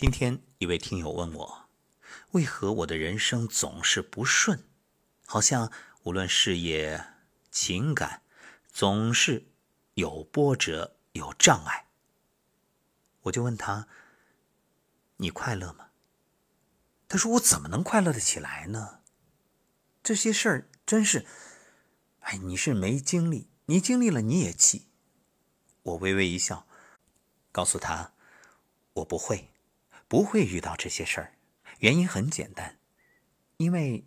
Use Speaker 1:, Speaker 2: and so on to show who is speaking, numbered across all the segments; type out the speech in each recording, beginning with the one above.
Speaker 1: 今天一位听友问我，为何我的人生总是不顺，好像无论事业、情感，总是有波折、有障碍。我就问他：“你快乐吗？”他说：“我怎么能快乐的起来呢？这些事儿真是……哎，你是没经历，你经历了你也气。”我微微一笑，告诉他：“我不会。”不会遇到这些事儿，原因很简单，因为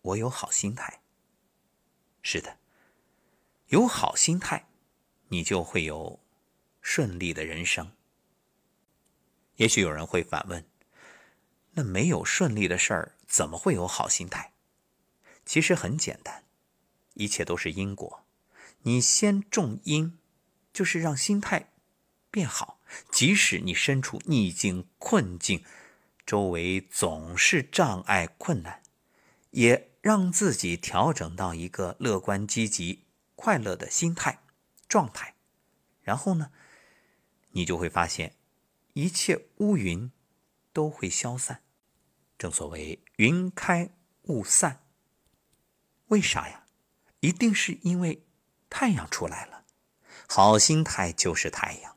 Speaker 1: 我有好心态。是的，有好心态，你就会有顺利的人生。也许有人会反问：那没有顺利的事儿，怎么会有好心态？其实很简单，一切都是因果。你先种因，就是让心态变好。即使你身处逆境困境，周围总是障碍困难，也让自己调整到一个乐观积极、快乐的心态状态，然后呢，你就会发现，一切乌云都会消散。正所谓“云开雾散”，为啥呀？一定是因为太阳出来了。好心态就是太阳。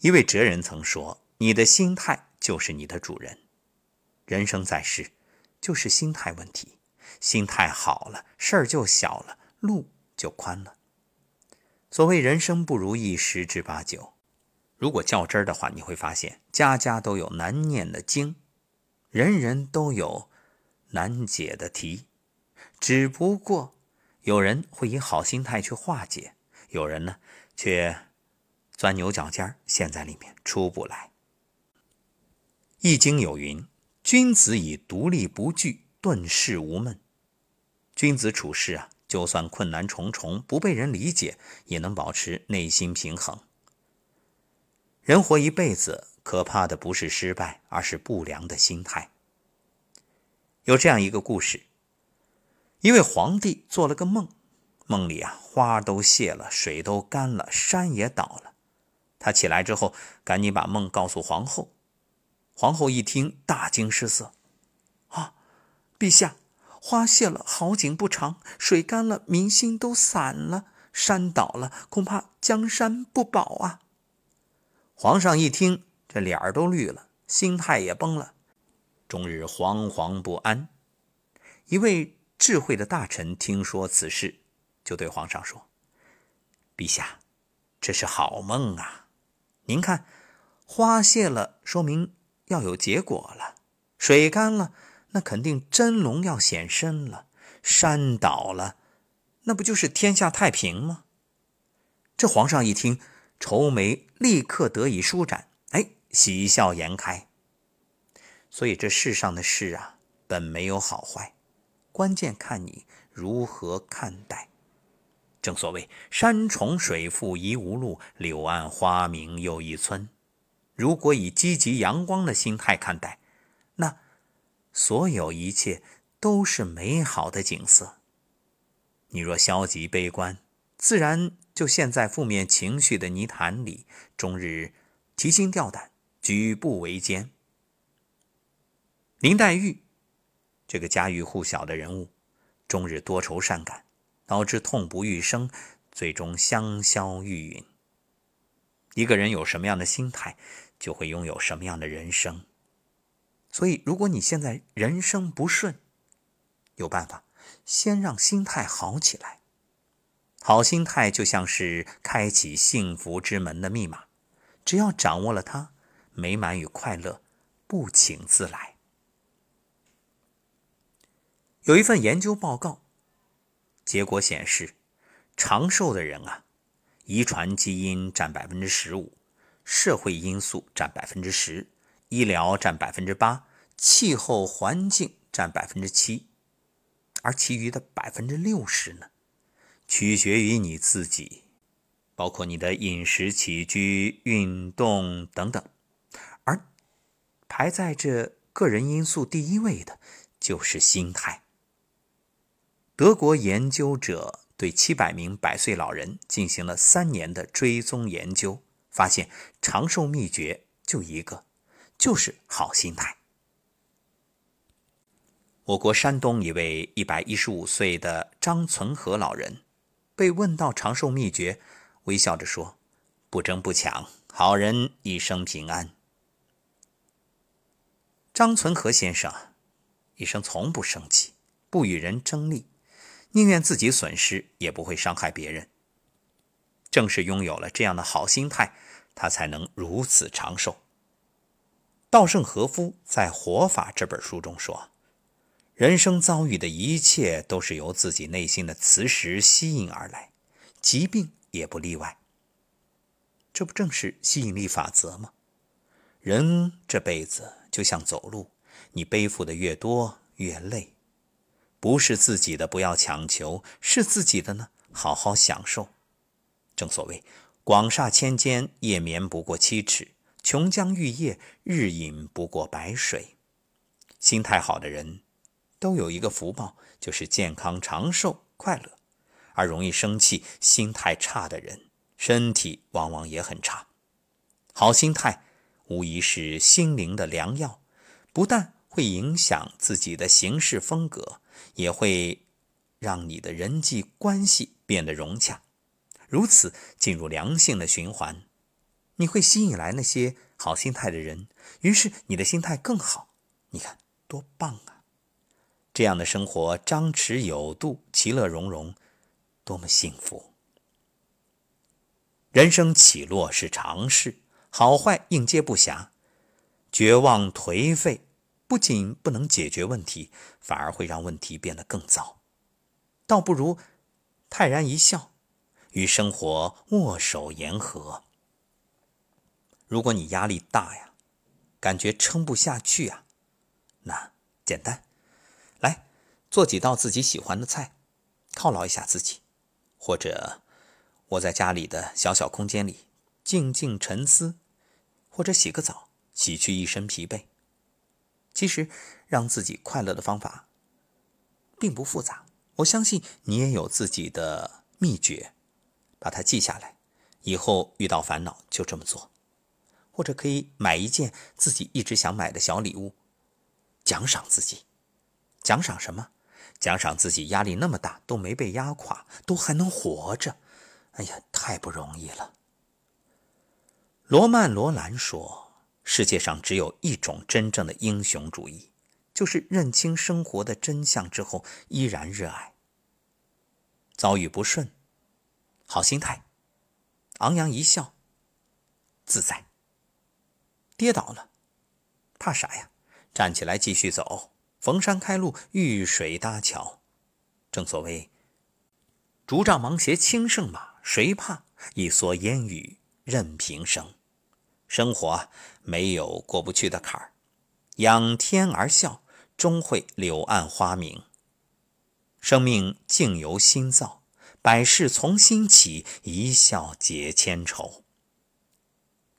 Speaker 1: 一位哲人曾说：“你的心态就是你的主人。人生在世，就是心态问题。心态好了，事儿就小了，路就宽了。所谓人生不如意十之八九，如果较真儿的话，你会发现家家都有难念的经，人人都有难解的题。只不过有人会以好心态去化解，有人呢却……”钻牛角尖陷在里面出不来。《易经》有云：“君子以独立不惧，顿世无闷。”君子处事啊，就算困难重重，不被人理解，也能保持内心平衡。人活一辈子，可怕的不是失败，而是不良的心态。有这样一个故事：一位皇帝做了个梦，梦里啊，花都谢了，水都干了，山也倒了。他起来之后，赶紧把梦告诉皇后。皇后一听，大惊失色：“啊，陛下，花谢了，好景不长；水干了，民心都散了；山倒了，恐怕江山不保啊！”皇上一听，这脸儿都绿了，心态也崩了，终日惶惶不安。一位智慧的大臣听说此事，就对皇上说：“陛下，这是好梦啊！”您看，花谢了，说明要有结果了；水干了，那肯定真龙要显身了；山倒了，那不就是天下太平吗？这皇上一听，愁眉立刻得以舒展，哎，喜笑颜开。所以这世上的事啊，本没有好坏，关键看你如何看待。正所谓“山重水复疑无路，柳暗花明又一村”。如果以积极阳光的心态看待，那所有一切都是美好的景色。你若消极悲观，自然就陷在负面情绪的泥潭里，终日提心吊胆，举步维艰。林黛玉这个家喻户晓的人物，终日多愁善感。导致痛不欲生，最终香消玉殒。一个人有什么样的心态，就会拥有什么样的人生。所以，如果你现在人生不顺，有办法，先让心态好起来。好心态就像是开启幸福之门的密码，只要掌握了它，美满与快乐不请自来。有一份研究报告。结果显示，长寿的人啊，遗传基因占百分之十五，社会因素占百分之十，医疗占百分之八，气候环境占百分之七，而其余的百分之六十呢，取决于你自己，包括你的饮食起居、运动等等。而排在这个人因素第一位的，就是心态。德国研究者对七百名百岁老人进行了三年的追踪研究，发现长寿秘诀就一个，就是好心态。我国山东一位一百一十五岁的张存和老人，被问到长寿秘诀，微笑着说：“不争不抢，好人一生平安。”张存和先生一生从不生气，不与人争利，宁愿自己损失，也不会伤害别人。正是拥有了这样的好心态，他才能如此长寿。稻盛和夫在《活法》这本书中说。人生遭遇的一切都是由自己内心的磁石吸引而来，疾病也不例外。这不正是吸引力法则吗？人这辈子就像走路，你背负的越多越累。不是自己的不要强求，是自己的呢，好好享受。正所谓“广厦千间，夜眠不过七尺；琼浆玉液，日饮不过白水。”心态好的人。都有一个福报，就是健康长寿、快乐；而容易生气、心态差的人，身体往往也很差。好心态无疑是心灵的良药，不但会影响自己的行事风格，也会让你的人际关系变得融洽。如此进入良性的循环，你会吸引来那些好心态的人，于是你的心态更好。你看多棒啊！这样的生活张弛有度，其乐融融，多么幸福！人生起落是常事，好坏应接不暇。绝望颓废不仅不能解决问题，反而会让问题变得更糟。倒不如泰然一笑，与生活握手言和。如果你压力大呀，感觉撑不下去呀，那简单。来做几道自己喜欢的菜，犒劳一下自己；或者窝在家里的小小空间里静静沉思，或者洗个澡，洗去一身疲惫。其实让自己快乐的方法并不复杂，我相信你也有自己的秘诀，把它记下来，以后遇到烦恼就这么做。或者可以买一件自己一直想买的小礼物，奖赏自己。奖赏什么？奖赏自己压力那么大都没被压垮，都还能活着，哎呀，太不容易了。罗曼·罗兰说：“世界上只有一种真正的英雄主义，就是认清生活的真相之后依然热爱。遭遇不顺，好心态，昂扬一笑，自在。跌倒了，怕啥呀？站起来继续走。”逢山开路，遇水搭桥。正所谓“竹杖芒鞋轻胜马”，谁怕一蓑烟雨任平生？生活没有过不去的坎儿，仰天而笑，终会柳暗花明。生命境由心造，百事从心起，一笑解千愁。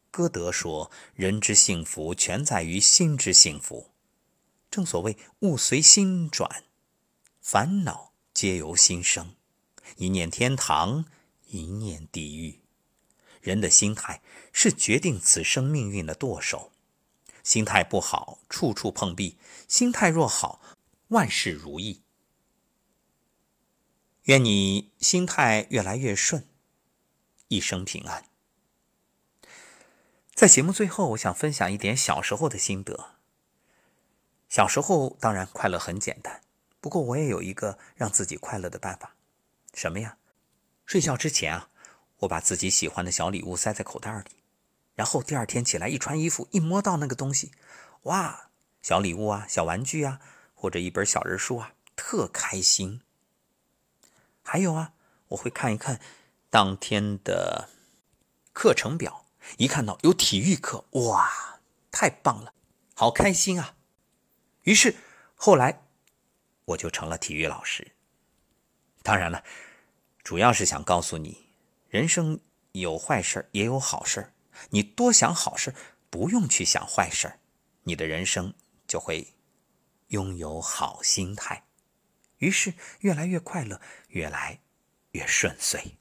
Speaker 1: 歌德说：“人之幸福，全在于心之幸福。”正所谓物随心转，烦恼皆由心生。一念天堂，一念地狱。人的心态是决定此生命运的舵手。心态不好，处处碰壁；心态若好，万事如意。愿你心态越来越顺，一生平安。在节目最后，我想分享一点小时候的心得。小时候当然快乐很简单，不过我也有一个让自己快乐的办法，什么呀？睡觉之前啊，我把自己喜欢的小礼物塞在口袋里，然后第二天起来一穿衣服，一摸到那个东西，哇，小礼物啊，小玩具啊，或者一本小人书啊，特开心。还有啊，我会看一看当天的课程表，一看到有体育课，哇，太棒了，好开心啊！于是，后来我就成了体育老师。当然了，主要是想告诉你，人生有坏事也有好事你多想好事不用去想坏事你的人生就会拥有好心态，于是越来越快乐，越来越顺遂。